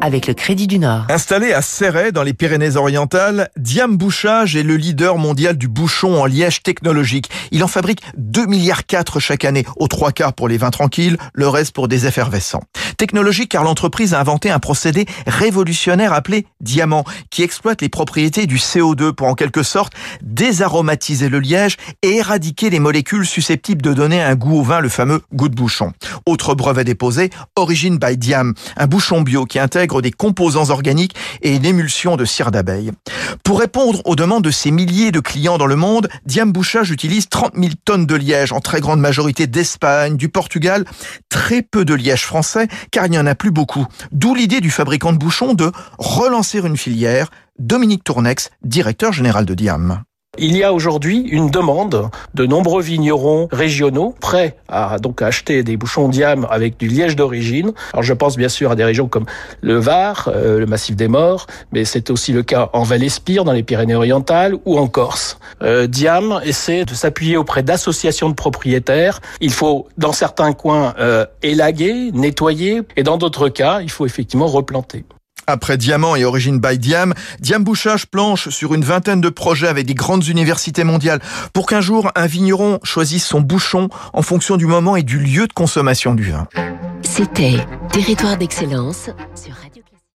avec le Crédit du Nord. Installé à Serret, dans les Pyrénées-Orientales, Diam Bouchage est le leader mondial du bouchon en liège technologique. Il en fabrique 2 milliards 4 chaque année, aux trois quarts pour les vins tranquilles, le reste pour des effervescents. Technologique car l'entreprise a inventé un procédé révolutionnaire appelé diamant, qui exploite les propriétés du CO2 pour en quelque sorte désaromatiser le liège et éradiquer les molécules susceptibles de donner un goût au vin, le fameux goût de bouchon. Autre brevet déposé, Origin by Diam, un bouchon bio qui intègre des composants organiques et une émulsion de cire d'abeille. Pour répondre aux demandes de ces milliers de clients dans le monde, Diam Bouchage utilise 30 000 tonnes de liège, en très grande majorité d'Espagne, du Portugal, très peu de liège français, car il n'y en a plus beaucoup. D'où l'idée du fabricant de bouchons de relancer une filière. Dominique Tournex, directeur général de Diam. Il y a aujourd'hui une demande de nombreux vignerons régionaux prêts à donc acheter des bouchons diam avec du liège d'origine. Alors je pense bien sûr à des régions comme le Var, euh, le Massif des Morts, mais c'est aussi le cas en Val-Espire, dans les Pyrénées-Orientales ou en Corse. Euh, diam essaie de s'appuyer auprès d'associations de propriétaires. Il faut dans certains coins euh, élaguer, nettoyer, et dans d'autres cas, il faut effectivement replanter. Après Diamant et Origine by Diam, Diam Bouchage planche sur une vingtaine de projets avec des grandes universités mondiales pour qu'un jour un vigneron choisisse son bouchon en fonction du moment et du lieu de consommation du vin. C'était Territoire d'excellence sur